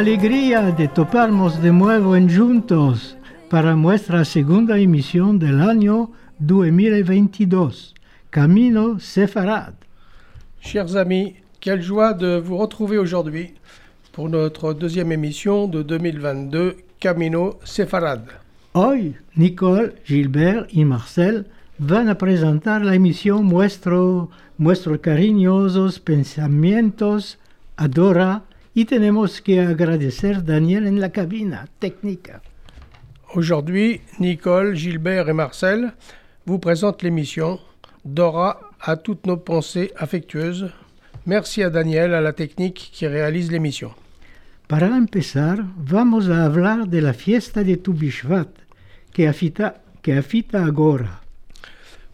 Alegría de toparnos de nuevo en juntos para nuestra segunda emisión del año 2022, Camino Sefarad. Chers amis, quelle joie de vous retrouver aujourd'hui pour notre deuxième émission de 2022, Camino Sefarad. Hoy, Nicole, Gilbert y Marcel van a presentar la emisión Nuestro, nuestros cariñosos pensamientos, Adora, y tenemos que agradecer Daniel en la cabina técnica. Aujourd'hui, Nicole, Gilbert et Marcel vous présentent l'émission Dora à toutes nos pensées affectueuses. Merci à Daniel à la technique qui réalise l'émission. Para empezar, vamos a hablar de la fiesta de Tu Bishvat, que afita, que afita agora.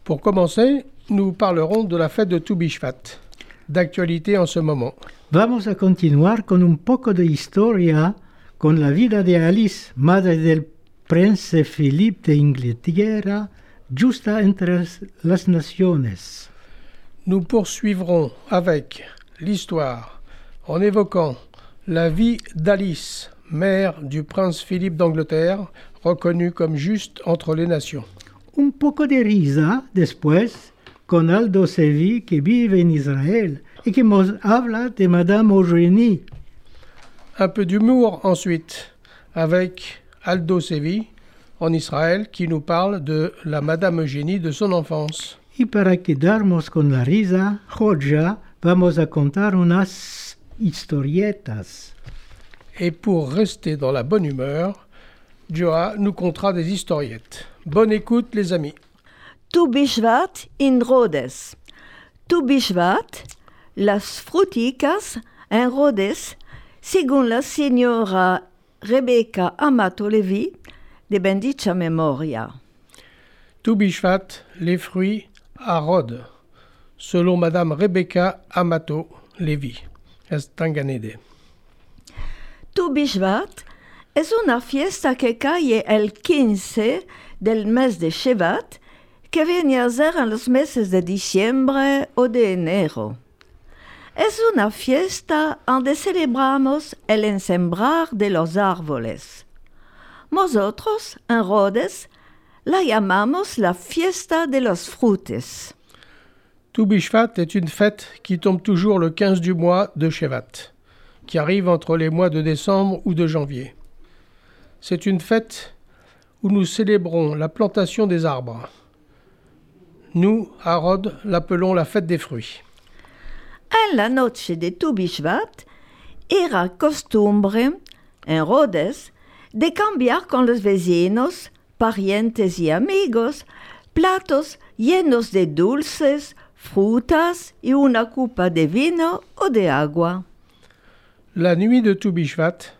Pour commencer, nous parlerons de la fête de Tu Bishvat, d'actualité en ce moment. Vamos a continuar con un poco de historia con la vida de Alice, madre del prince Philippe de Inglaterra, justa entre las naciones. Nous poursuivrons avec l'histoire en évoquant la vie d'Alice, mère du prince Philippe d'Angleterre, reconnu comme juste entre les nations. Un poco de risa después con Aldo Sevi que vive en Israel y que nos habla de Madame Eugénie. Un peu d'humour ensuite avec Aldo Sevi en Israël qui nous parle de la Madame Eugénie de son enfance. Y para quedarnos con la risa, Joja, vamos a contar unas historietas. Et pour rester dans la bonne humeur, Joa nous contera des historiettes. Bonne écoute les amis. Tu Bishvat in Rhodes. Tu Bishvat, las fruticas en Rhodes, según la señora Rebecca Amato Levi, de bendicha memoria. Tu Bishvat, les fruits à Rhodes, selon Madame Rebecca Amato Levi. Estanganede. Tu Bishvat es una fiesta que cae el 15 del mes de Shevat, que viene a en los meses de diciembre o de enero. Es una fiesta donde celebramos el ensembrar de los árboles. Nosotros, en Rhodes, la llamamos la fiesta de los frutos. Tu Bishvat est une fête qui tombe toujours le 15 du mois de Shevat, qui arrive entre les mois de décembre ou de janvier. C'est une fête où nous célébrons la plantation des arbres. Nous, à Rhodes, l'appelons la fête des fruits. En la noche de Tu Bishvat, era costumbre, en Rhodes, de cambiar con los vecinos, parientes y amigos, platos llenos de dulces, frutas y una copa de vino o de agua. La nuit de Tu Bishvat,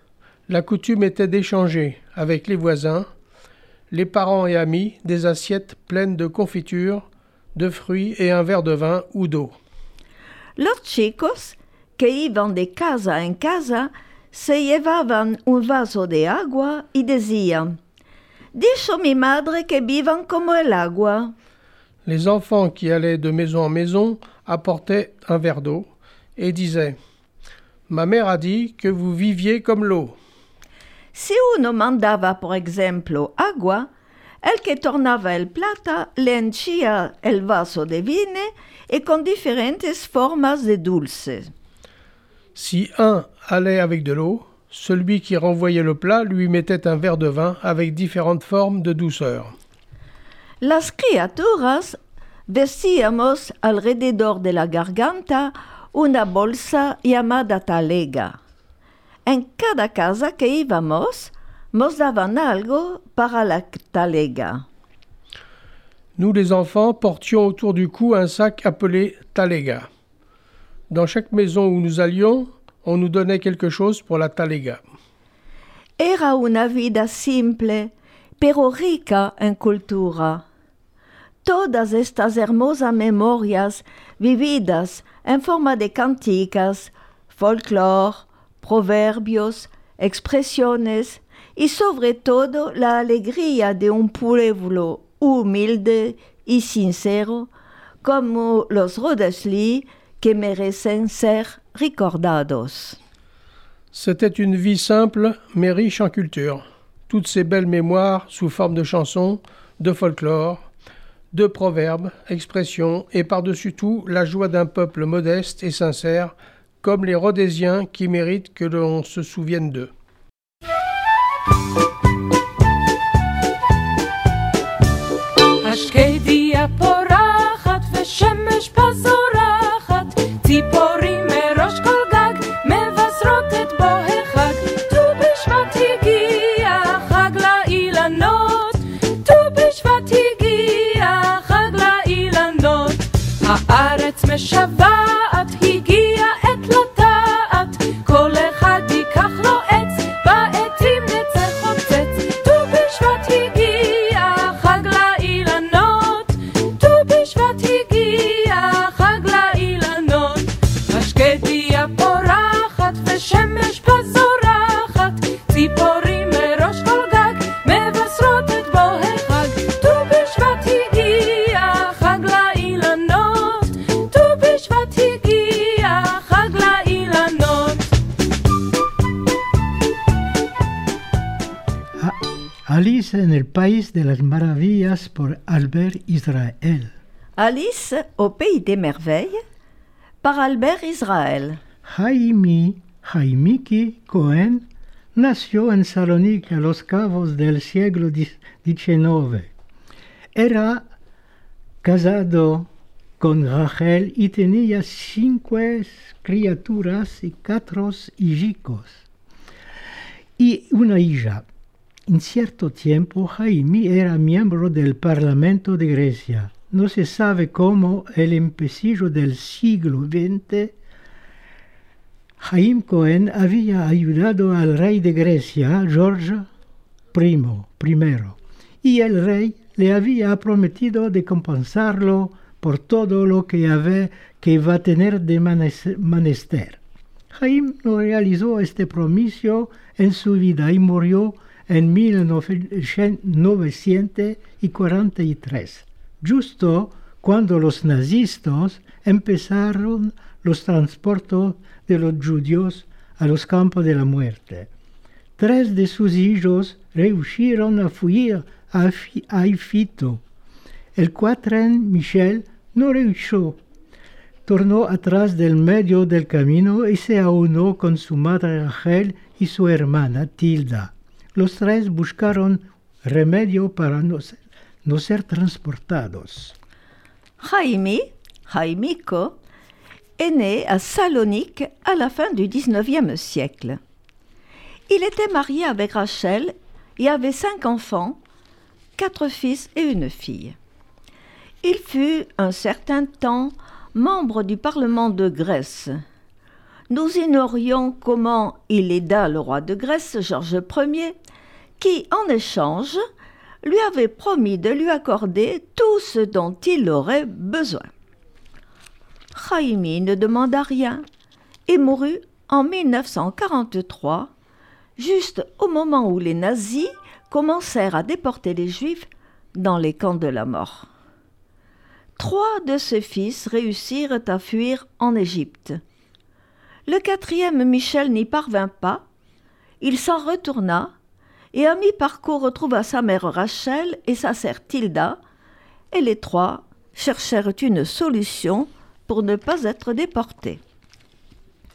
la coutume était d'échanger avec les voisins, les parents et amis des assiettes pleines de confitures, de fruits et un verre de vin ou d'eau. Los chicos, que iban de casa en casa, se llevaban un vaso de agua y decían, Dicho mi madre que vivan como el agua. Les enfants qui allaient de maison en maison apportaient un verre d'eau et disaient Ma mère a dit que vous viviez comme l'eau. Si uno mandaba, por ejemplo, agua, el que tornaba el plata le el vaso de vino y con diferentes formas de dulces. Si un allait avec de l'eau, celui qui renvoyait le plat lui mettait un verre de vin avec différentes formes de douceur. Las criaturas vestíamos alrededor de la garganta una bolsa llamada talega. En cada casa que íbamos, algo para la talega. Nous, les enfants, portions autour du cou un sac appelé talega. Dans chaque maison où nous allions, on nous donnait quelque chose pour la talega. Era una vida simple, pero rica en cultura. Todas estas hermosas memorias vividas en forma de canticas, folclore, proverbios, expresiones y sobre todo la alegría de un pueblo humilde y sincero como los Rodesli que merecen ser recordados. C'était une vie simple mais riche en culture. Toutes ces belles mémoires sous forme de chansons, de folklore, de proverbes, expressions et par-dessus tout la joie d'un peuple modeste et sincère comme les Rhodésiens qui méritent que l'on se souvienne d'eux. השקדיה פורחת ושמש בה זורחת, ציפורים מראש כל גג מבשרות את. ט"ו בשבט הגיע ט"ו בשבט הגיע. הארץ משוועת, el País de las Maravillas por Albert Israel. Alice au pays des merveilles par Albert Israël. Jaime Jaimiki Cohen nació en Salónica a los cabos del siglo XIX. Era casado con Rachel y tenía cinco criaturas y cuatro hijos y una hija. En cierto tiempo Jaime era miembro del Parlamento de Grecia. No se sabe cómo el empecillo del siglo XX Jaime Cohen había ayudado al rey de Grecia, George I, y el rey le había prometido de compensarlo por todo lo que, había, que iba a tener de menester. Jaime no realizó este promiso en su vida y murió en 1943, justo cuando los nazistas empezaron los transportes de los judíos a los campos de la muerte. Tres de sus hijos rehuyeron a fuir a, a Ifito. El cuatren Michel no rehuyó. Tornó atrás del medio del camino y se aunó con su madre Rachel y su hermana Tilda. Los tres buscaron remedio para no ser, transportados. Jaime, Jaimico, est né à Salonique à la fin du XIXe siècle. Il était marié avec Rachel et avait cinq enfants, quatre fils et une fille. Il fut un certain temps membre du Parlement de Grèce. Nous ignorions comment il aida le roi de Grèce, Georges Ier, qui, en échange, lui avait promis de lui accorder tout ce dont il aurait besoin. Jaime ne demanda rien et mourut en 1943, juste au moment où les nazis commencèrent à déporter les juifs dans les camps de la mort. Trois de ses fils réussirent à fuir en Égypte. Le quatrième Michel n'y parvint pas, il s'en retourna et à mi-parcours retrouva sa mère Rachel et sa sœur Tilda, et les trois cherchèrent une solution pour ne pas être déportés.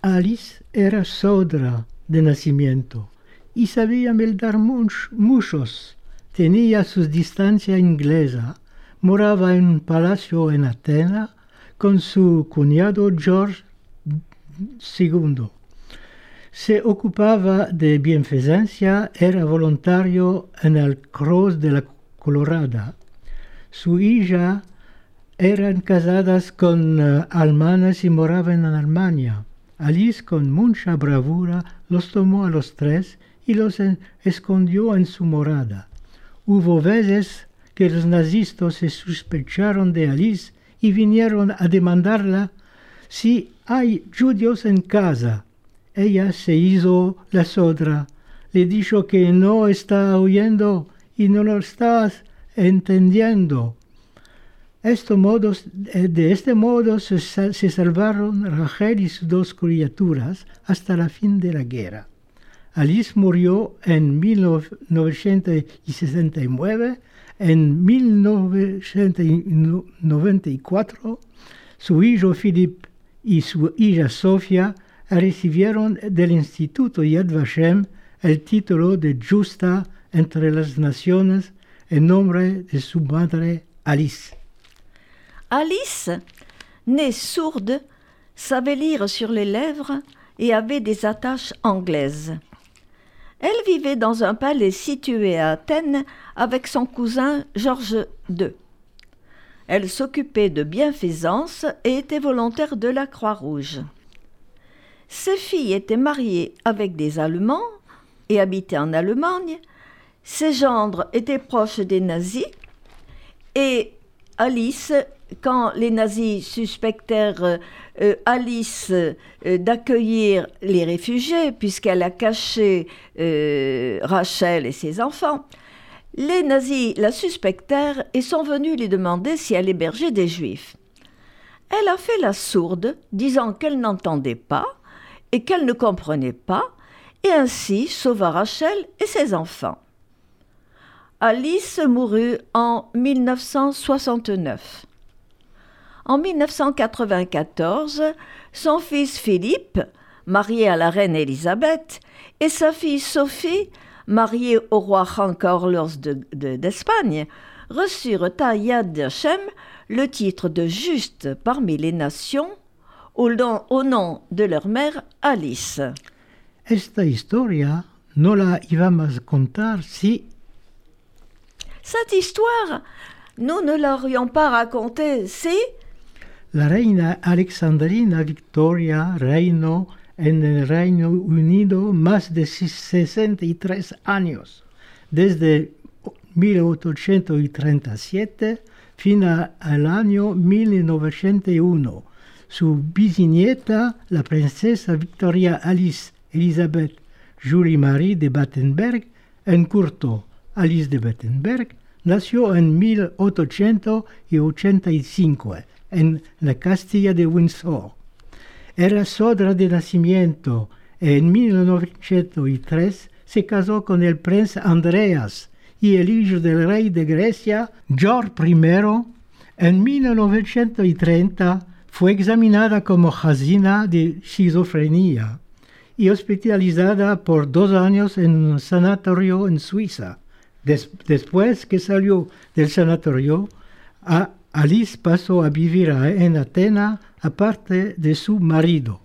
Alice era sodra de nacimiento y sabía meldar much- muchos. Tenía su distancia inglesa. Moraba en un palacio en Atenas con su cuñado George II. Se ocupaba de bienfecencia, era voluntario en el Cruz de la Colorada. Su hija eran casadas con alemanes y moraban en Alemania. Alice, con mucha bravura, los tomó a los tres y los escondió en su morada. Hubo veces que los nazistas se sospecharon de Alice y vinieron a demandarla si hay judíos en casa. Ella se hizo la sodra, le dijo que no está oyendo y no lo estás entendiendo. Esto modo, de este modo se, se salvaron Rachel y sus dos criaturas hasta la fin de la guerra. Alice murió en 1969. En 1994, su hijo Philip y su hija Sofia recibieron del Instituto Yad Vashem el título de Justa entre las Naciones en nombre de su madre Alice. Alice, née sourde, savait lire sur les lèvres et avait des attaches anglaises. Elle vivait dans un palais situé à Athènes avec son cousin Georges II. Elle s'occupait de bienfaisance et était volontaire de la Croix-Rouge. Ses filles étaient mariées avec des Allemands et habitaient en Allemagne. Ses gendres étaient proches des nazis et Alice, quand les nazis suspectèrent euh, Alice euh, d'accueillir les réfugiés, puisqu'elle a caché euh, Rachel et ses enfants, les nazis la suspectèrent et sont venus lui demander si elle hébergeait des juifs. Elle a fait la sourde, disant qu'elle n'entendait pas et qu'elle ne comprenait pas, et ainsi sauva Rachel et ses enfants. Alice mourut en 1969. En 1994, son fils Philippe, marié à la reine Élisabeth, et sa fille Sophie, mariée au roi Juan Carlos d'Espagne, de, reçurent à Yad Hashem le titre de juste parmi les nations au nom, au nom de leur mère Alice. Esta historia no la íbamos a contar si Cette histoire, nous ne l'aurions pas racontée si la reina Alexandrina Victoria reinó en el Reino Unido más de 63 años, desde 1837 fin al año 1901. Su bisnieta, la princesa Victoria Alice Elizabeth Julie Marie de Battenberg, en curto Alice de Battenberg, nació en 1885 en la Castilla de Windsor. Era sodra de nacimiento en 1903 se casó con el príncipe Andreas y el hijo del rey de Grecia, George I. En 1930 fue examinada como jazina de esquizofrenia y hospitalizada por dos años en un sanatorio en Suiza. Des después que salió del sanatorio, Alice pasó a vivir en Atenas aparte de su marido.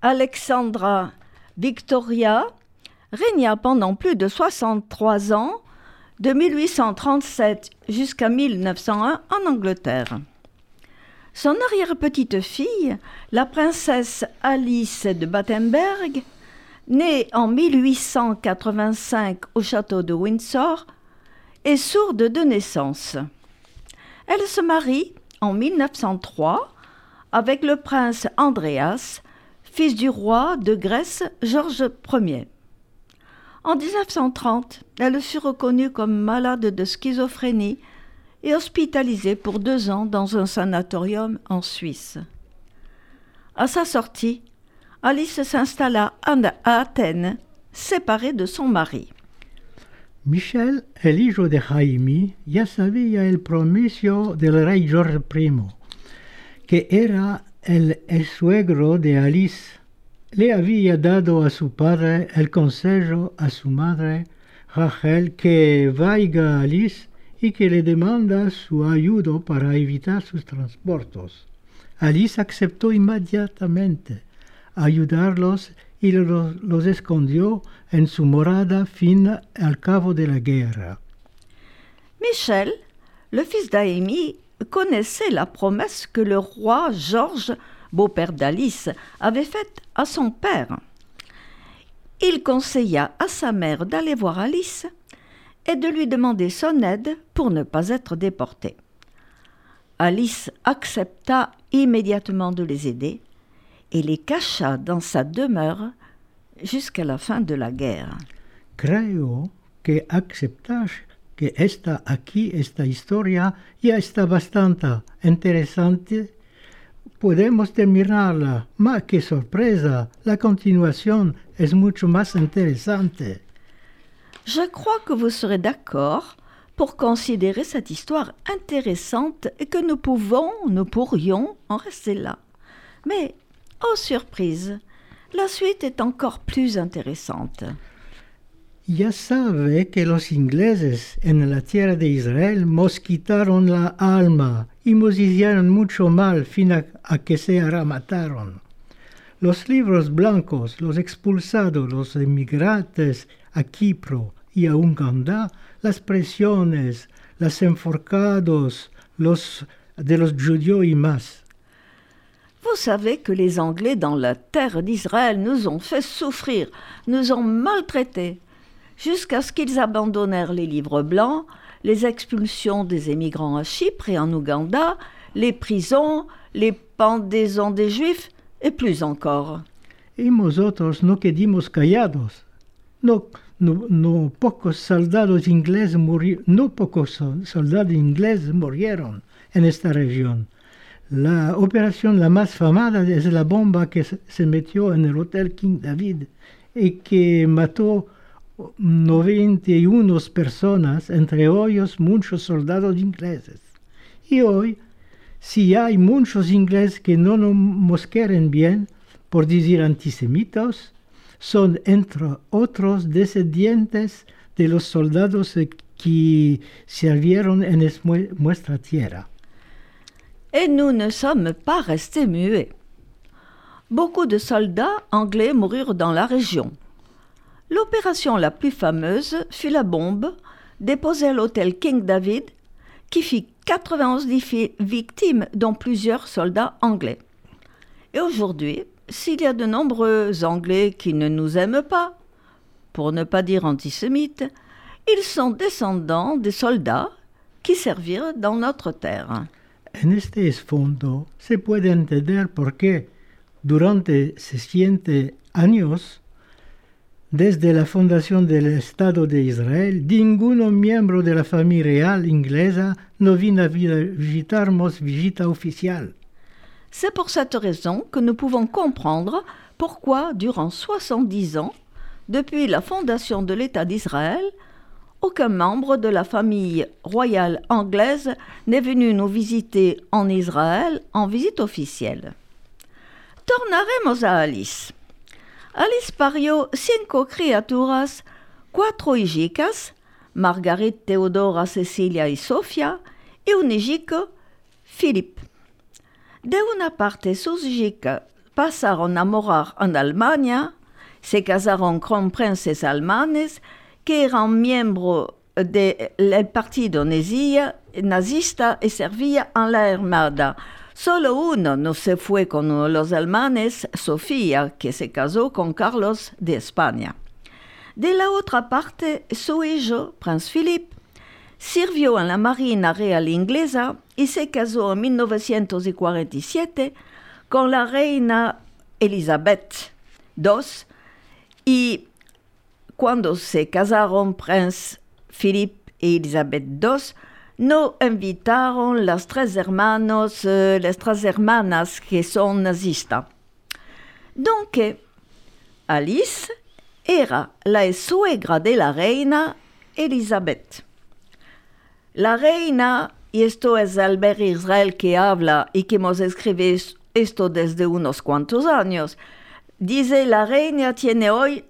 Alexandra Victoria régna pendant plus de 63 ans, de 1837 jusqu'à 1901 en Angleterre. Son arrière-petite-fille, la princesse Alice de Battenberg, née en 1885 au château de Windsor, est sourde de naissance. Elle se marie en 1903 avec le prince Andreas, fils du roi de Grèce Georges Ier. En 1930, elle fut reconnue comme malade de schizophrénie et hospitalisée pour deux ans dans un sanatorium en Suisse. À sa sortie, Alice s'installa à Athènes, séparée de son mari. Michel, el hijo de Jaime, ya sabía el promiso del rey George I, que era el suegro de Alice. Le había dado a su padre el consejo a su madre, Rachel, que vaya a Alice y que le demanda su ayuda para evitar sus transportes. Alice aceptó inmediatamente ayudarlos y los, los, escondió en su morada fin al cabo de la guerra. Michel, le fils d'Aémie, connaissait la promesse que le roi Georges, beau-père d'Alice, avait faite à son père. Il conseilla à sa mère d'aller voir Alice et de lui demander son aide pour ne pas être déportée. Alice accepta immédiatement de les aider et les cacha dans sa demeure jusqu'à la fin de la guerre. Creo que aceptas que esta aquí, esta historia, ya está bastante interesante. Podemos terminarla, mas qué sorpresa, la continuación es mucho más interesante. Je crois que vous serez d'accord pour considérer cette histoire intéressante et que nous pouvons, nous pourrions en rester là. Mais, oh surprise, la suite est encore plus intéressante. Ya sabe que los ingleses en la tierra de Israel nos quitaron la alma y nos hicieron mucho mal fin a, que se mataron. Los libros blancos, los expulsados, los emigrantes a Kipro y a Uganda, las presiones, los enforcados, los de los judíos y más. Vous savez que les Anglais dans la terre d'Israël nous ont fait souffrir, nous ont maltraités, jusqu'à ce qu'ils abandonnèrent les livres blancs, les expulsions des émigrants à Chypre et en Ouganda, les prisons, les pendaisons des Juifs et plus encore. Y nosotros no quedimos callados. No, no, no pocos soldados ingleses murieron, no pocos soldados ingleses murieron en esta región. La operación la más famada es la bomba que se metió en el Hotel King David y que mató 91 personas, entre ellos muchos soldados ingleses. Y hoy, si hay muchos ingleses que no nos quieren bien, por decir antisemitos, son entre otros descendientes de los soldados que sirvieron en nuestra tierra. Et nous ne sommes pas restés muets. Beaucoup de soldats anglais moururent dans la région. L'opération la plus fameuse fut la bombe déposée à l'hôtel King David qui fit 91 victimes dont plusieurs soldats anglais. Et aujourd'hui, s'il y a de nombreux Anglais qui ne nous aiment pas, pour ne pas dire antisémites, ils sont descendants des soldats qui servirent dans notre terre. En este fondo se puede entender por qué durante 600 años Desde la fundación del Estado de Israel, ningún miembro de la familia real inglesa no vino a visitarnos visita oficial. C'est pour cette raison que nous pouvons comprendre pourquoi, durant 70 ans, depuis la fondation de l'État d'Israël, aucun membre de la famille royale anglaise n'est venu nous visiter en Israël en visite officielle. Tornaremos a Alice. Alice parió cinco criaturas, cuatro hijicas, Margaret, Teodora, Cecilia y Sofia, y un hijico, Philippe. De una parte sus hijicas pasaron a morar en Alemania, se casaron con princes alemanes que eran miembros del partido nazista y servía en la Armada. Solo uno no se fue con los alemanes, Sofía, que se casó con Carlos de España. De la otra parte, su hijo, Prince Philippe, sirvió en la Marina Real Inglesa y se casó en 1947 con la reina Elizabeth II y cuando se casaron Prince Philippe y Elizabeth II, no invitaron las tres hermanos, eh, las tres hermanas que son nazistas. Donc, Alice era la suegra de la reina Elizabeth. La reina, y esto es Albert Israel que habla y que hemos escrito esto desde unos cuantos años, dice la reina tiene hoy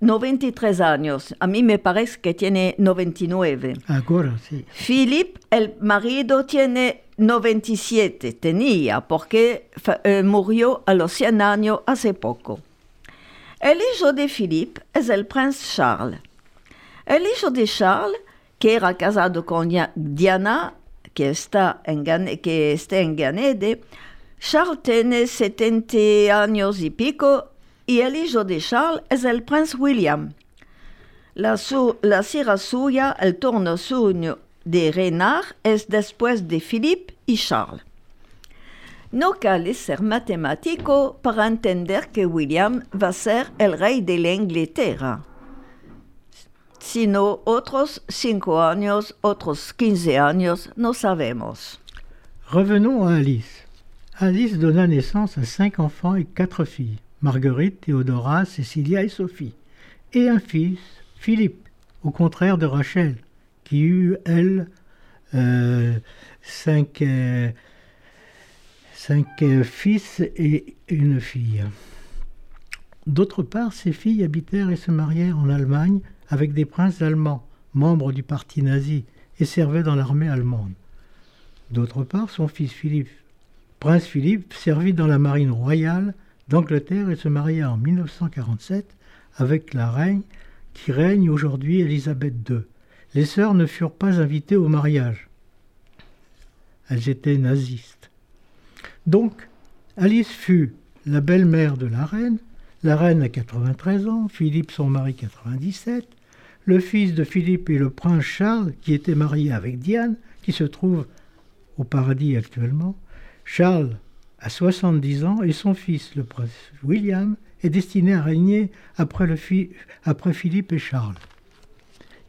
93 años. A mí me parece que tiene 99. Ahora sí. Philip, el marido, tiene 97. Tenía, porque eh, murió a los 100 años hace poco. El hijo de Philip es el príncipe Charles. El hijo de Charles, que era casado con Diana, que está en, que está en Ganede, Charles tiene 70 años y pico y el hijo de Charles es el príncipe William. La, su, la sira suya, el torno suyo de reinar, es después de Philippe y Charles. No cal ser matemático para entender que William va ser el rey de la Inglaterra, sino otros cinco años, otros 15 años, no sabemos. Revenons à Alice. Alice donna naissance à cinq enfants et quatre filles. Marguerite, Théodora, Cécilia et Sophie, et un fils, Philippe, au contraire de Rachel, qui eut, elle, euh, cinq, euh, euh, fils et une fille. D'autre part, ses filles habitèrent et se marièrent en Allemagne avec des princes allemands, membres du parti nazi, et servaient dans l'armée allemande. D'autre part, son fils Philippe, prince Philippe, servit dans la marine royale d'Angleterre et se maria en 1947 avec la reine qui règne aujourd'hui Élisabeth II. Les sœurs ne furent pas invitées au mariage. Elles étaient nazistes. Donc, Alice fut la belle-mère de la reine, la reine a 93 ans, Philippe son mari 97, le fils de Philippe et le prince Charles qui était marié avec Diane, qui se trouve au paradis actuellement. Charles à 70 ans et son fils, le prince William, est destiné à régner après, Philippe et Charles.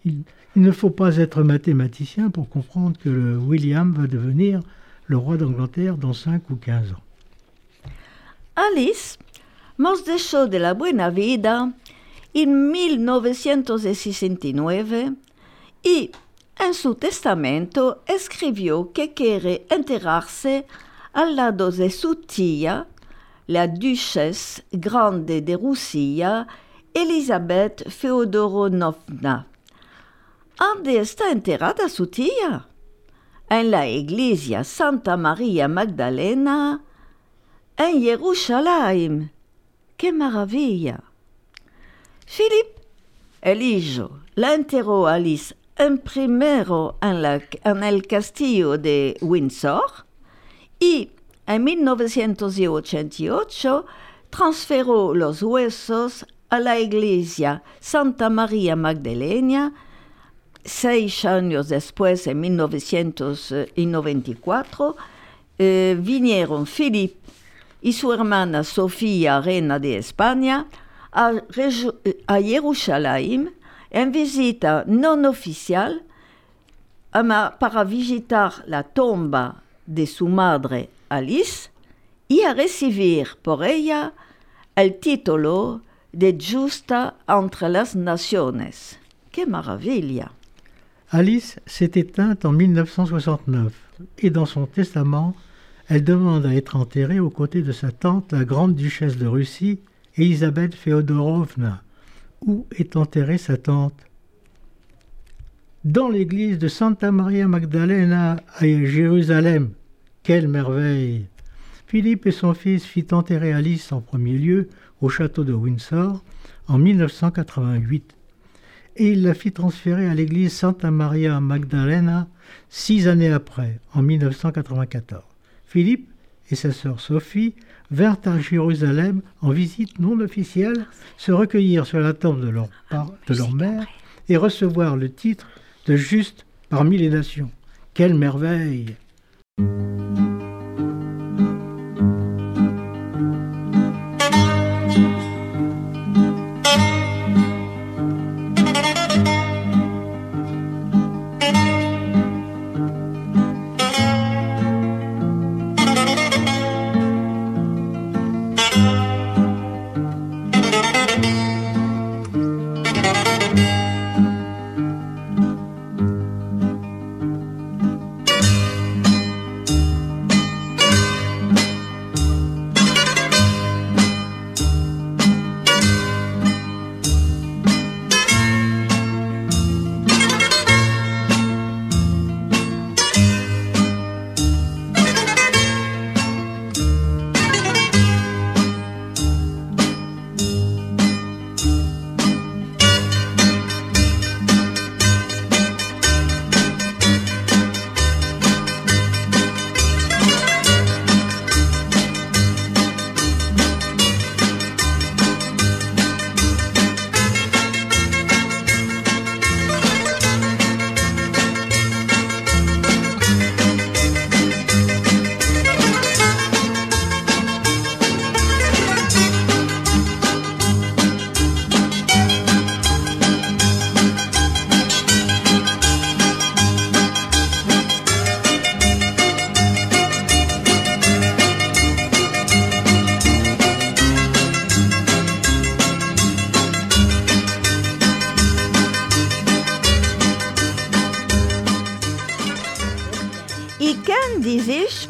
Il, ne faut pas être mathématicien pour comprendre que William va devenir le roi d'Angleterre dans 5 ou 15 ans. Alice mos de la buena vida en 1969 y en su testamento escribió que quiere enterrarse al lado de su la duchesse grande de Rusia, Elisabeth Feodorovna. ¿Dónde está enterrada su? En la iglesia Santa María Magdalena, en Jerusalén. ¡Qué maravilla! Philippe, el hijo, la enterró Alice en primero en, la, en el castillo de Windsor, y en 1988 transferó los huesos a la iglesia Santa María Magdalena. Seis años después, en 1994, eh, vinieron Philippe y su hermana Sofía, reina de España, a, a Jerusalén en visita non oficial para visitar la tumba de su madre Alice y a recibir por ella el título de Justa entre las Naciones. ¡Qué maravilla! Alice s'est éteinte en 1969 et dans son testament, elle demande à être enterrée aux côtés de sa tante, la grande duchesse de Russie, Elisabeth Feodorovna. Où est enterrée sa tante? Dans l'église de Santa Maria Magdalena à Jérusalem, quelle merveille. Philippe et son fils fit enterrer Alice en premier lieu au château de Windsor en 1988 et il la fit transférer à l'église Santa Maria Magdalena six années après, en 1994. Philippe et sa sœur Sophie vinrent à Jérusalem en visite non officielle, se recueillir sur la tombe de leur, de leur mère et recevoir le titre de juste parmi les nations. Quelle merveille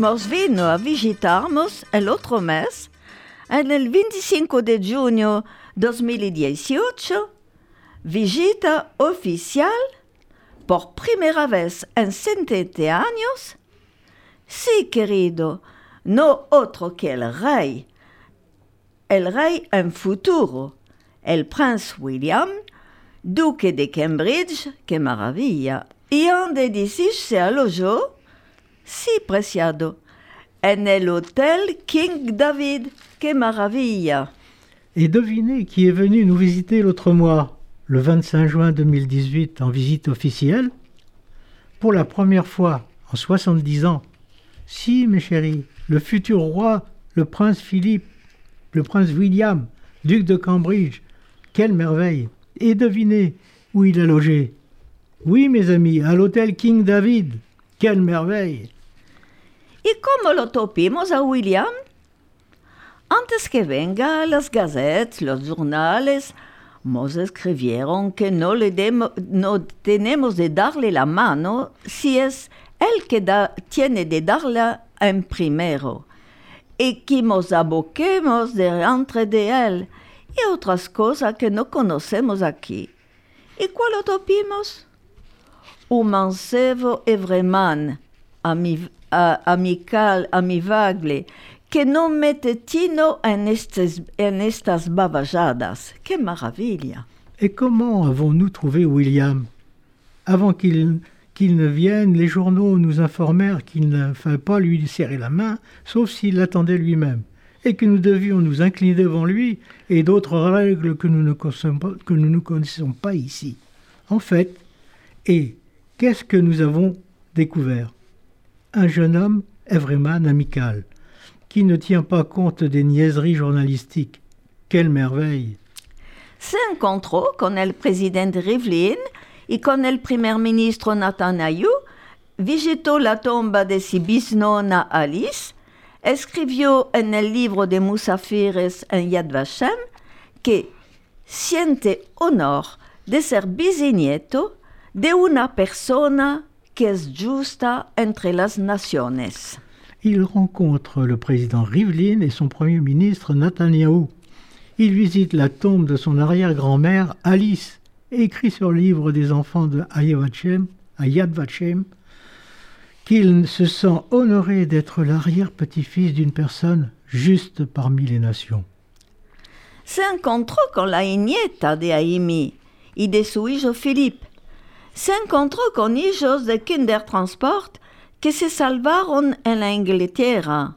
dicimos vino a visitarnos el otro mes, en el 25 de junio 2018, visita oficial por primera vez en 70 años? Sí, querido, no otro que el rey, el rey en futuro, el prince William, duque de Cambridge, qué maravilla, y donde dices se alojó, sí, preciado, en el Hotel King David, qué maravilla. Et devinez qui est venu nous visiter l'autre mois, le 25 juin 2018, en visite officielle Pour la première fois en 70 ans. Si, mes chéris, le futur roi, le prince Philippe, le prince William, duc de Cambridge. Quelle merveille Et devinez où il a logé Oui, mes amis, à l'hôtel King David. Quelle merveille ¿Y cómo lo topimos a William? Antes que venga las gazetas, los jornales, nos escribieron que no, le demo- no tenemos de darle la mano si es él que da- tiene de darla en primero, y que nos aboquemos delante de él y otras cosas que no conocemos aquí. ¿Y cuál lo topimos? Un mancebo Amical, amigable, que no mete tino en, estes- en estas babajadas. ¡Qué maravilla! Et comment avons-nous trouvé William Avant qu'il ne vienne, les journaux nous informèrent qu'il ne fallait pas lui serrer la main, sauf s'il l'attendait lui-même, et que nous devions nous incliner devant lui, et d'autres règles que nous ne pas, que nous ne connaissons pas ici. En fait, et qu'est-ce que nous avons découvert? Un jeune homme Evreman amical, qui ne tient pas compte des niaiseries journalistiques. Quelle merveille. Se encontró con el presidente Rivlin y con el primer ministro Netanyahu, visitó la tumba de su bisnona Alice, escribió en el libro de Musafires en Yad Vashem que siente honor de ser bisnieto de una persona que es justa entre las naciones. Il rencontre le président Rivlin et son premier ministre Netanyahou. Il visite la tombe de son arrière-grand-mère Alice écrit sur le livre des enfants de Yad Vashem, à Yad Vashem qu'il se sent honoré d'être l'arrière-petit-fils d'une personne juste parmi les nations. Se encontró con la nieta de Aimi y de su hijo Philippe. Se encontró con hijos de Kindertransport que se salvaron en la Inglaterra.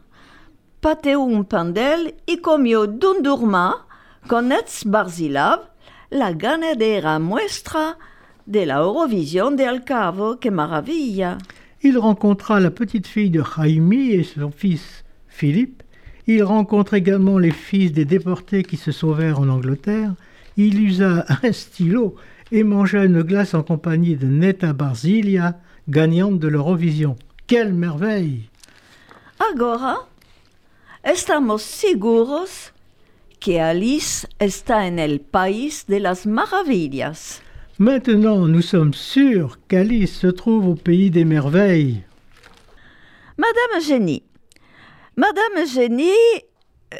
Pateó un pandel y comió dundurma con Etz Barzilav, la ganadera muestra de la Eurovisión de Alcavo, que maravilla. Il rencontra la petite fille de Jaime et son fils Philippe. Il rencontre également les fils des déportés qui se sauvèrent en Angleterre. Il usa un stylo et mangea une glace en compagnie de Netta Barzilia, gagnante de l'Eurovision. Quelle merveille Agora, estamos seguros que Alice está en el país de las maravillas. Maintenant, nous sommes sûrs qu'Alice se trouve au pays des merveilles. Madame Génie. Madame Génie,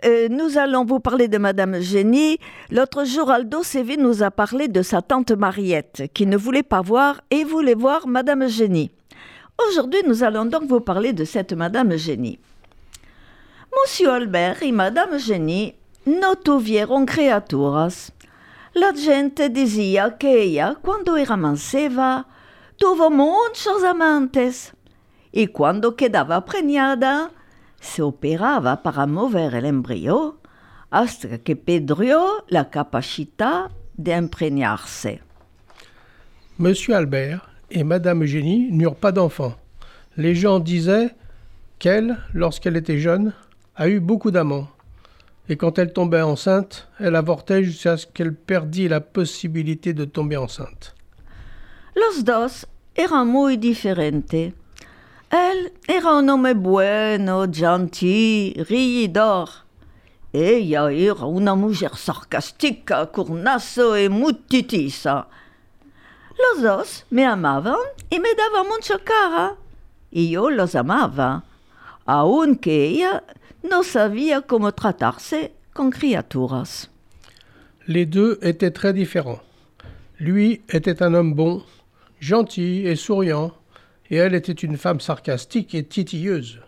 euh, nous allons vous parler de Madame Génie. L'autre jour, Aldo Sévé nous a parlé de sa tante Mariette, qui ne voulait pas voir et voulait voir Madame Génie. Aujourd'hui, nous allons donc vous parler de cette Madame Génie. Monsieur Albert et Madame Génie no tuvieron criaturas. La gente decía que ella, cuando era manceba, tuvo muchos amantes. Y cuando quedaba preñada, se operaba para mover el embrión hasta que perdió la capacidad de impregnarse. Monsieur Albert et Madame Eugénie n'eurent pas d'enfants. Les gens disaient qu'elle, lorsqu'elle était jeune, a eu beaucoup d'amants. Et quand elle tombait enceinte, elle avortait jusqu'à ce qu'elle perdit la possibilité de tomber enceinte. Los dos eran muy diferentes. Él era un hombre bueno, gentil, reidor. Ella era una mujer sarcástica, curnazo y mutitiza. Los dos me amaban y me daban mucha cara. Y yo los amaba, aunque ella no sabía cómo tratarse con criaturas. Les deux étaient très différents. Lui était un homme bon, gentil et souriant, et elle était une femme sarcastique et titilleuse.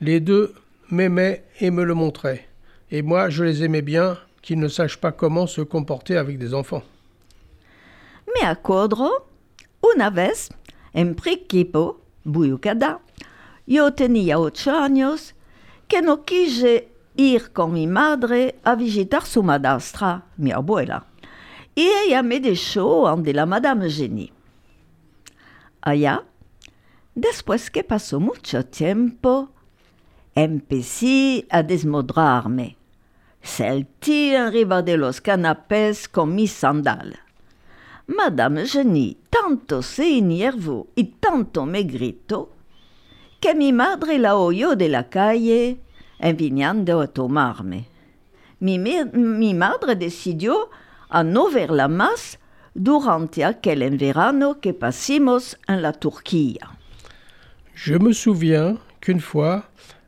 Les deux m'aimaient et me le montraient, et moi je les aimais bien qu'ils ne sachent pas comment se comporter avec des enfants. Me acuerdo una vez en Priquipo, Buyucada, yo tenía ocho años, que no quise ir con mi madre a visitar su madrastra, mi abuela, y ella me dejó ante la Madame Jenny. Allá, después que pasó mucho tiempo, empecé a desmodrarme. Salté arriba de los canapés con mis sandales. Madame Jenny tanto se enervó y tanto me gritó que mi madre la oyó de la calle enviando a tomarme. Mi, madre decidió a no verla más durante aquel verano que pasamos en la Turquía. Je me souviens qu'une fois,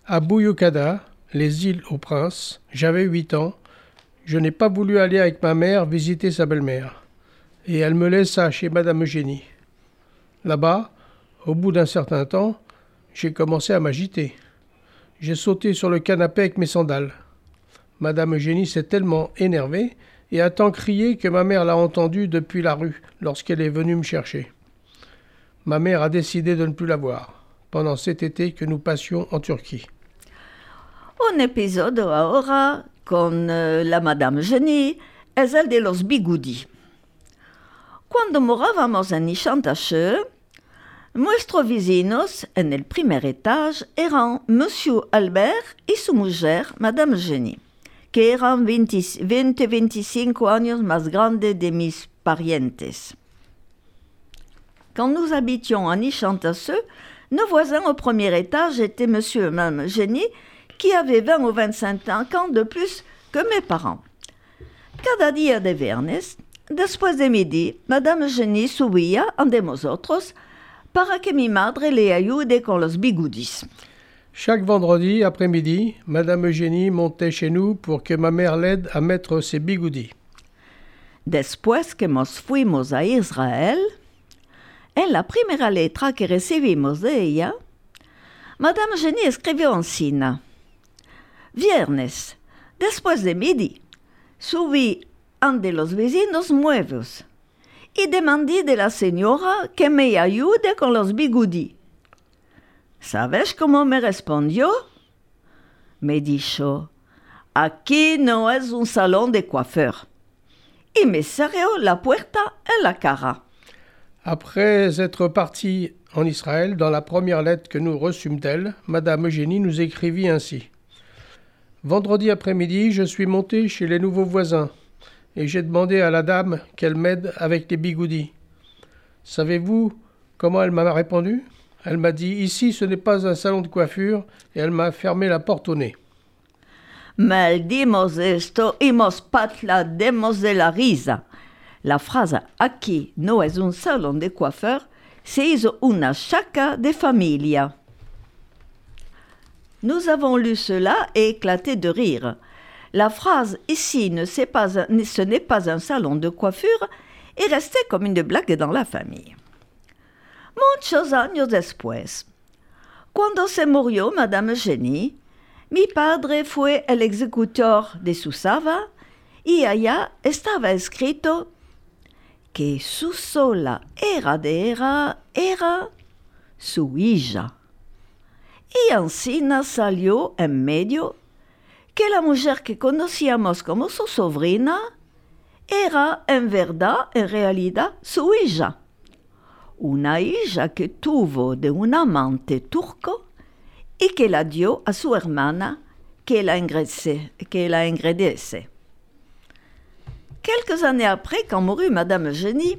à Buyukada, les îles aux princes, j'avais huit ans, je n'ai pas voulu aller avec ma mère visiter sa belle-mère. Et elle me laissa chez Madame Eugénie. Là-bas, au bout d'un certain temps, j'ai commencé à m'agiter. J'ai sauté sur le canapé avec mes sandales. Madame Eugénie s'est tellement énervée et a tant crié que ma mère l'a entendu depuis la rue lorsqu'elle est venue me chercher. Ma mère a décidé de ne plus la voir pendant cet été que nous passions en Turquie. Un episodio ahora con eh, la Madame Jenny es el de los bigudí. Cuando morábamos en Nishantashe, nuestros vecinos en el primer etage eran Monsieur Albert y su mujer, Madame Jenny, que eran 20-25 años más grandes de mis parientes. Quand nous habitions à Nishantashe, nos voisins au premier étage étaient Monsieur et Madame Jenny, qui avaient 20 ou 25 ans de plus que mes parents. Cada día de viernes, después de midi, Madame Jenny subía ante nosotros para que mi madre le ayude con los bigudis. Chaque vendredi après-midi, Madame Eugénie montait chez nous pour que ma mère l'aide à mettre ses bigoudis. Después que nos fuimos a Israel, en la primera letra que recibimos de ella, Madame Jenny escribió encima. Viernes, después de midi, subí ante los vecinos nuevos y demandé de la señora que me ayude con los bigudí. ¿Sabes cómo me respondió? Me dijo, aquí no es un salón de coiffeur. Y me cerró la puerta en la cara. Après être parti en Israël, dans la première lettre que nous reçûmes d'elle, Madame Eugénie nous écrivit ainsi. Vendredi après-midi, je suis monté chez les nouveaux voisins et j'ai demandé à la dame qu'elle m'aide avec les bigoudis. Savez-vous comment elle m'a répondu? Elle m'a dit Ici, ce n'est pas un salon de coiffure et elle m'a fermé la porte au nez. Esto imos patla de risa. La frase aquí no es un salón de coiffeur se hizo una chaca de familia. Nous avons lu cela et éclaté de rire. La phrase ici ne pas ce n'est pas un salon de coiffure est restée comme une blague dans la famille. Muchos años después, cuando se murió Madame Jenny, mi padre fue el ejecutor de su saba y allá estaba escrito que su sola heredera era su hija. Y encima salió en medio que la mujer que conocíamos como su sobrina era en verdad, en realidad, su hija. Una hija que tuvo de un amante turco y que la dio a su hermana que la, engrese- que la engrandece. Quelques années après, quand mourut Madame Eugénie,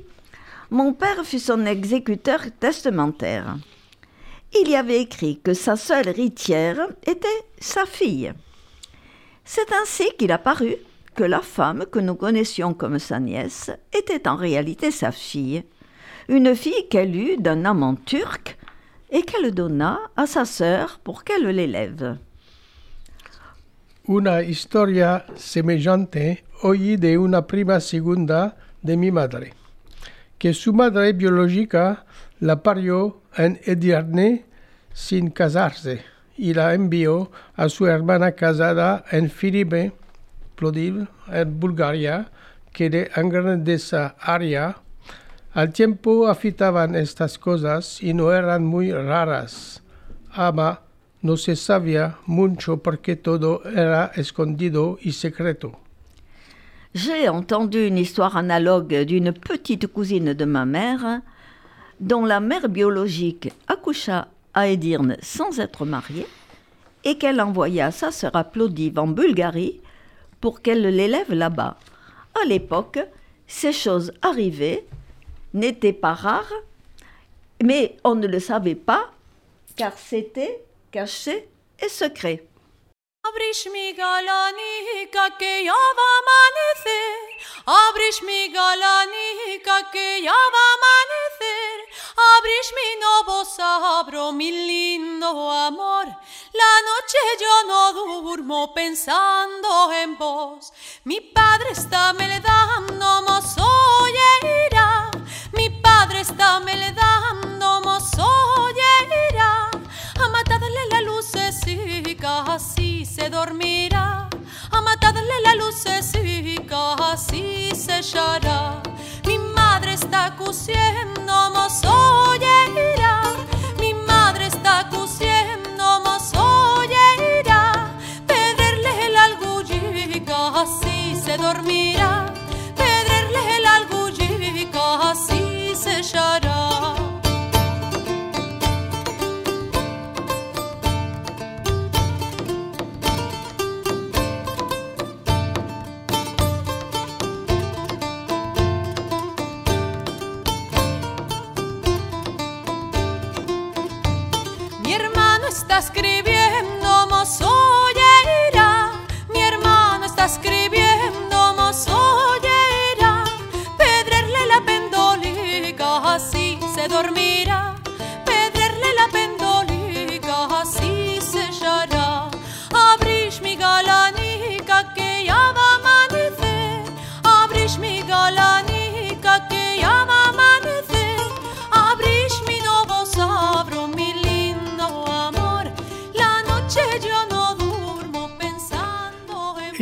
mon père fut son exécuteur testamentaire. Il y avait écrit que sa seule héritière était sa fille. C'est ainsi qu'il apparut que la femme que nous connaissions comme sa nièce était en réalité sa fille, une fille qu'elle eut d'un amant turc et qu'elle donna à sa sœur pour qu'elle l'élève. Una historia semejante oí de una prima segunda de mi madre, que su madre biológica la parió en Edirne sin casarse y la envió a su hermana casada en Filipe, Plovdiv, en Bulgaria, que de esa área. Al tiempo afitaban estas cosas y no eran muy raras. Ama no se sabía mucho porque todo era escondido y secreto. J'ai entendu une histoire analogue d'une petite cousine de ma mère, dont la mère biologique accoucha à Edirne sans être mariée et qu'elle envoya sa sœur à Plovdiv en Bulgarie pour qu'elle l'élève là-bas. À l'époque, ces choses arrivaient, n'étaient pas rares, mais on ne le savait pas car c'était caché et secret. Abrish mi galanica que ya va a amanecer. Abrish mi galanica que ya va a amanecer. Abrish mi novo sabro, mi lindo amor. La noche yo no durmo pensando en vos. Mi padre está me le dando mozo irá. Mi padre está me le dando mozo irá. Así se dormirá. A matarle la lucecica, así se echará. Mi madre está cosiendo, mozo irá. Mi madre está cosiendo, hermano está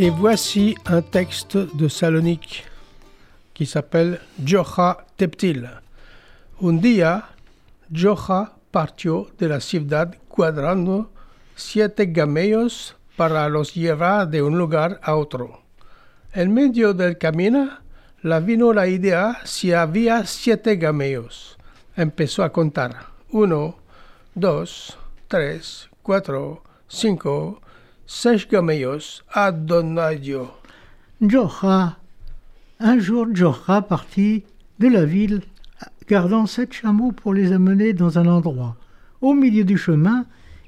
Et voici un texte de Salonique qui s'appelle Jocha Teptil. Un día, Jocha partió de la ciudad cuadrando siete gamellos para los llevar de un lugar a otro. En medio del camino, la vino la idea si había siete gamellos. Empezó a contar. Uno, dos, tres, cuatro, cinco, seis gamellos. Adonadio. Jocha. Un jour, Jocha partit de la ville, gardant sept chameaux pour les amener dans un endroit. Au milieu du chemin,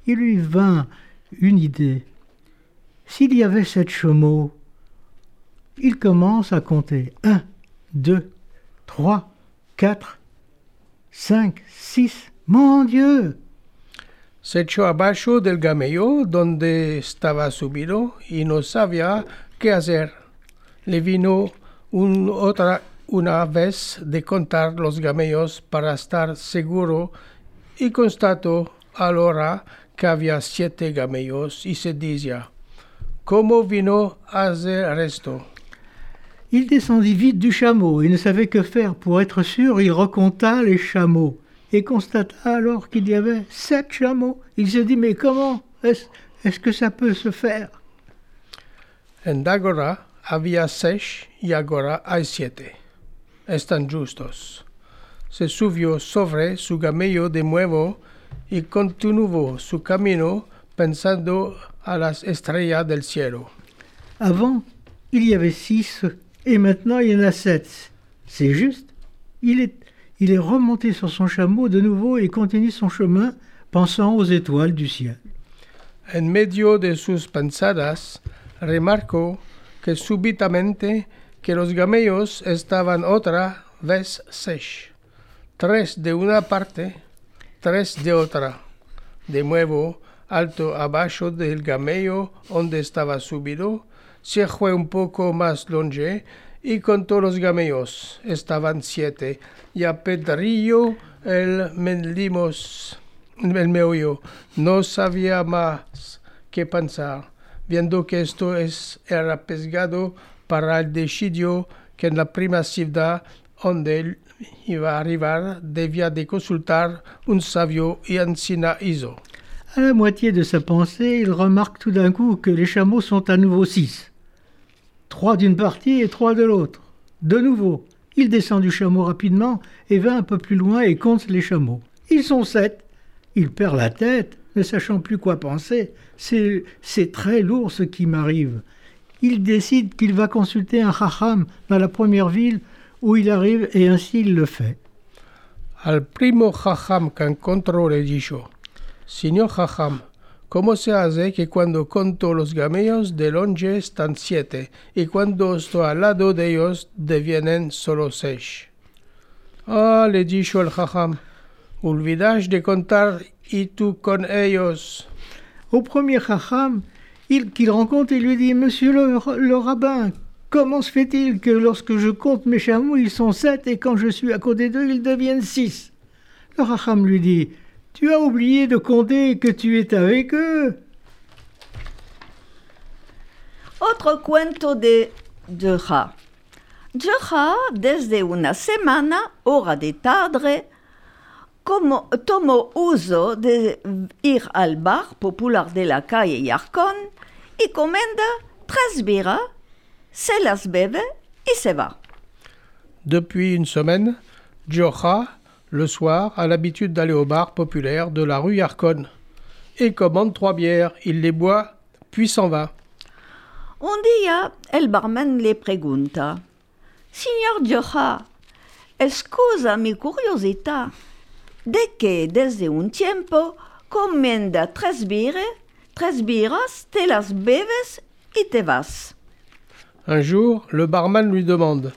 il lui vint une idée. S'il y avait sept chameaux, il commence à compter. Un, deux, trois, quatre, cinq, six. Mon Dieu Se echó abajo del gamello donde estaba subido y no sabía qué hacer. Le vino un- otra una vez de contar los gamellos para estar seguro y constató ahora que había siete gamellos y se decía, ¿cómo vino a hacer esto? Il descendit vite du chameau et ne savait que faire. Pour être sûr, il recompta les chameaux et constata alors qu'il y avait sept chameaux. Il se dit, mais comment est-ce que ça peut se faire? En había seis y agora hay siete. Están justos. Se subió sobre su camello de nuevo y continuó su camino pensando a las estrellas del cielo. Avant, il y avait six et maintenant il y en a sept. C'est juste. Il est, il est remonté sur son chameau de nouveau et continue son chemin pensant aux étoiles du ciel. En medio de sus pensadas, remarcó que súbitamente que los gamellos estaban otra vez seis, tres de una parte, tres de otra. De nuevo, alto abajo del gamello donde estaba subido, se fue un poco más longe y contó los gamellos. Estaban siete, y a Pedrillo el mendimos el meollo no sabía más qué pensar, viendo que esto es, era pescado para el decidio que en la prima ciudad donde iba a arribar debía de consultar un sabio y encina hizo. À la moitié de sa pensée, il remarque tout d'un coup que les chameaux sont à nouveau six. Trois d'une partie et trois de l'autre. De nouveau, il descend du chameau rapidement et va un peu plus loin et compte les chameaux. Ils sont sept. Il perd la tête, ne sachant plus quoi penser. C'est très lourd ce qui m'arrive. Il décide qu'il va consulter un chacham dans la première ville où il arrive et ainsi il le fait. Al primo jajam que encontró le dijo, Señor jajam, ¿cómo se hace que cuando conto los gamellos de longe están siete y cuando estoy al lado de ellos devienen solo seis? Ah, le dijo el jajam, olvidas de contar y tú con ellos? Au premier il qu'il rencontre, il lui dit Monsieur le, rabbin, comment se fait-il que lorsque je compte mes chameaux, ils sont sept et quand je suis à côté d'eux, ils deviennent six? Le chacham lui dit Tu as oublié de compter que tu es avec eux. Otro cuento de Joja. Joja, desde una semana, hora de tarde, como, tomó uso de ir al bar popular de la calle Yarcón y comenda tres birras, se las bebe y se va. Depuis une semaine, Jocha, le soir, a l'habitude d'aller au bar populaire de la rue Yarcon et commande trois bières. Il les boit, puis s'en va. Un día el barman le pregunta, Signor Joja, excusa mi curiosità, de que desde un tiempo comenda tres birras, tres birras, te las bebes y te vas. Un jour, le barman lui demande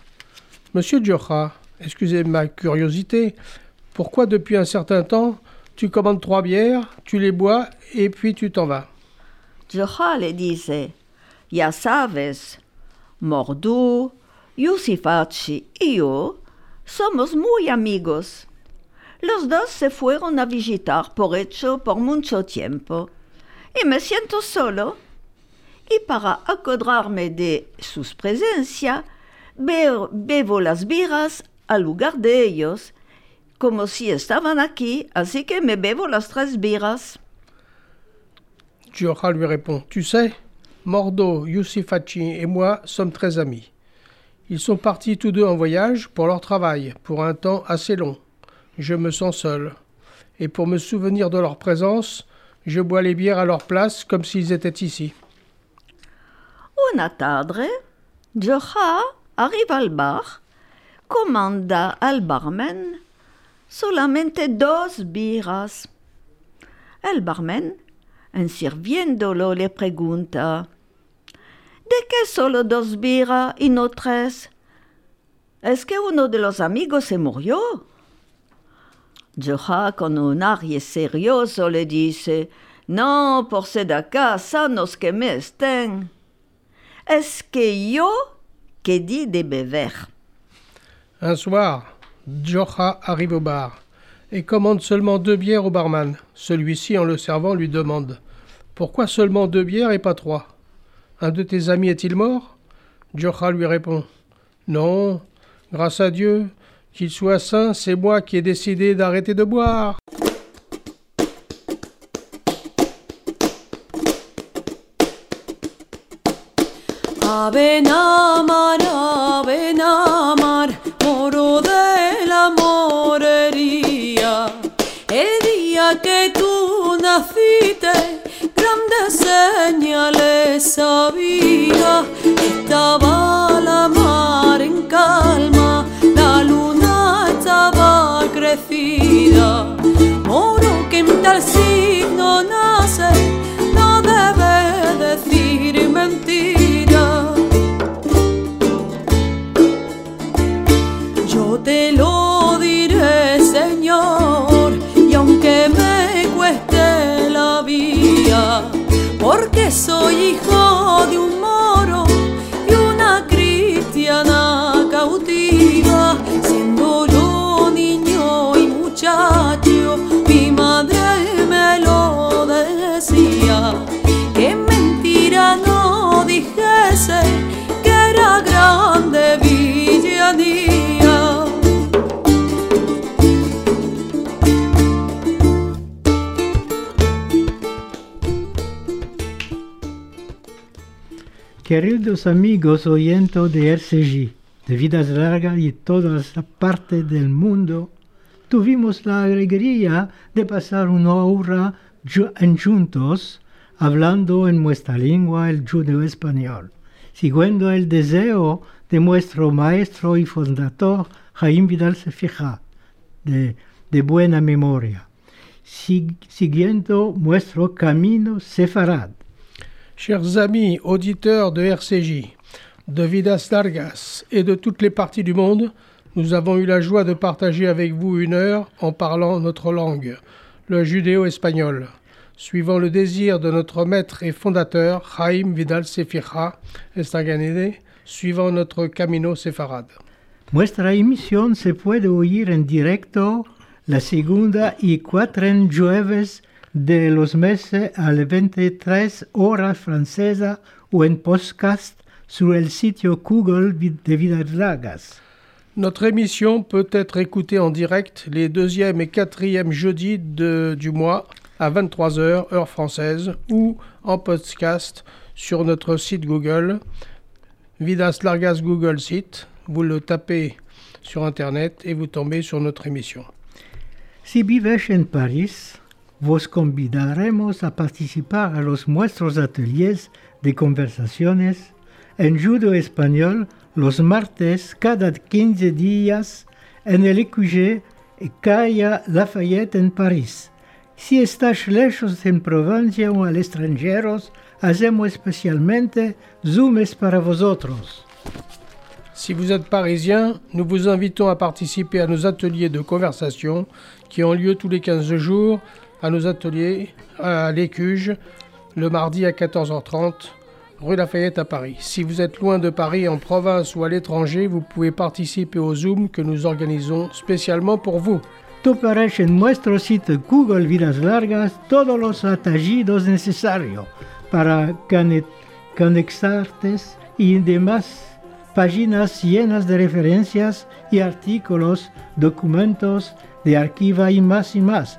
Monsieur Jocha, excusez ma curiosité, pourquoi depuis un certain temps tu commandes trois bières, tu les bois et puis tu t'en vas? Le dice, ya sabes, Mordu, Yusifachi y yo somos muy amigos. Los dos se fueron a visitar por hecho por mucho tiempo y me siento solo. Y para acordarme de sus presencia, be- bebo las birras al lugar de ellos, como si estaban aquí, así que me bebo las tres birras. Lui répond Tu sais, Mordo, Yusifachi et moi sommes très amis. Ils sont partis tous deux en voyage pour leur travail, pour un temps assez long. Je me sens seul. Et pour me souvenir de leur présence, je bois les bières à leur place comme s'ils étaient ici. Una tarde, Joha arriva al bar, comanda al barman solamente dos birras. El barman, en sirviéndolo, le pregunta: ¿De qué solo dos birras y no tres? ¿Es que uno de los amigos se murió? Joha, con un aire serioso, le dice: No, por ser de acá, sanos que me estén. Es que yo que di de beber. Un soir, Jocha arrive au bar et commande seulement deux bières au barman. Celui-ci, en le servant, lui demande Pourquoi seulement deux bières et pas trois? Un de tes amis est-il mort? Jocha lui répond Non, grâce à Dieu, qu'il soit saint, c'est moi qui ai décidé d'arrêter de boire. Naciste, grandes señales había. Estaba la mar en calma, la luna estaba crecida. Moro que en tal signo nace, no debe decir mentira. Queridos amigos oyentes de RCJ, de Vidas Largas y todas las partes del mundo, tuvimos la alegría de pasar una hora juntos hablando en nuestra lengua el judeo español, siguiendo el deseo de nuestro maestro y fundador Jaime Vidal Sefija, de, de buena memoria, sig- siguiendo nuestro camino sefarad. Chers amis auditeurs de RCJ, de Vidas Largas et de toutes les parties du monde, nous avons eu la joie de partager avec vous une heure en parlant notre langue, le judéo-espagnol, suivant le désir de notre maître et fondateur, Jaime Vidal Sefira Estanganede, suivant notre Camino Sefarad. Nuestra se puede en directo la segunda y de los meses a las 23 horas francesa o en podcast sur el sitio Google de Vidas Largas. Notre émission peut être écoutée en direct les deuxième et quatrième jeudis de- du mois à 23h heure française ou en podcast sur notre site Google, Vidas Largas Google Site. Vous le tapez sur Internet et vous tombez sur notre émission. Si vives en París, vos convidaremos a participar a los nuestros ateliers de conversaciones en judo español los martes cada 15 días en el EQG Calle Lafayette en París. Si estás lejos en Provincia o al extranjero, hacemos especialmente Zooms para vosotros. Si vous êtes parisien, nous vous invitons à participer à nos ateliers de conversation qui ont lieu tous les 15 jours à nos ateliers à l'Écuge le mardi à 14h30 rue Lafayette à Paris. Si vous êtes loin de Paris, en province ou à l'étranger, vous pouvez participer au Zoom que nous organisons spécialement pour vous. Toparás en nuestro sitio Google Vidas Largas todos los atallidos necesarios para conectarte y demás páginas llenas de referencias y artículos, documentos de archiva y más y más.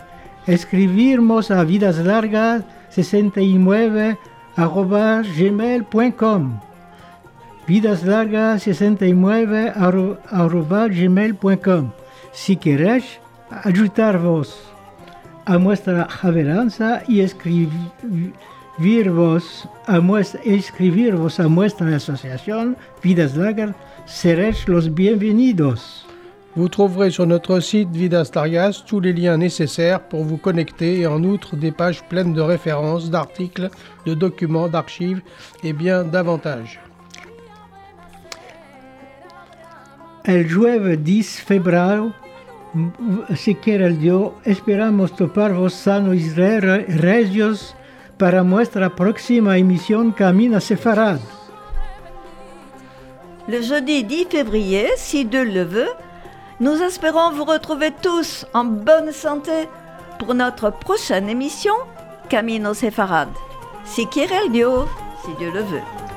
Escribirnos a Vidas Largas 69 arroba gmail.com. vidaslargas69.gmail.com Si queréis ayudaros a nuestra avanza y escribirvos a, muestra, escribirvos a nuestra asociación Vidas Largas, seréis los bienvenidos. Vous trouverez sur notre site Vidas Largas tous les liens nécessaires pour vous connecter et en outre des pages pleines de références, d'articles, de documents, d'archives et bien davantage. El jueves 10 febrero, si quiere el Dios, esperamos toparvos sanos y re- regios para nuestra próxima emisión Camina Sefarad. Le jeudi 10 février, si Dieu le veut, nous espérons vous retrouver tous en bonne santé pour notre prochaine émission Camino Sefarad. Si quiere el Dios, si Dieu le veut.